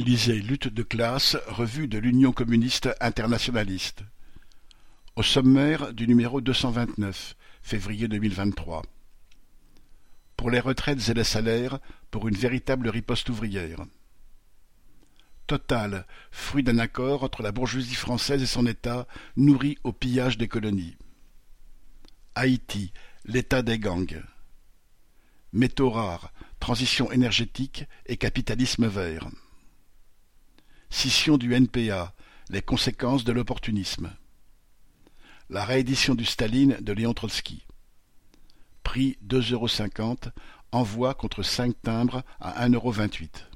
Lisez Lutte de classe, revue de l'Union communiste internationaliste. Au sommaire du numéro deux cent vingt-neuf, février deux mille vingt-trois. Pour les retraites et les salaires, pour une véritable riposte ouvrière. Total, fruit d'un accord entre la bourgeoisie française et son État, nourri au pillage des colonies. Haïti, l'état des gangs. Métaux rares, transition énergétique et capitalisme vert. Scission du NPA, les conséquences de l'opportunisme. La réédition du Staline de Léon Trotsky. Prix deux euros cinquante, envoi contre cinq timbres à un euro vingt-huit.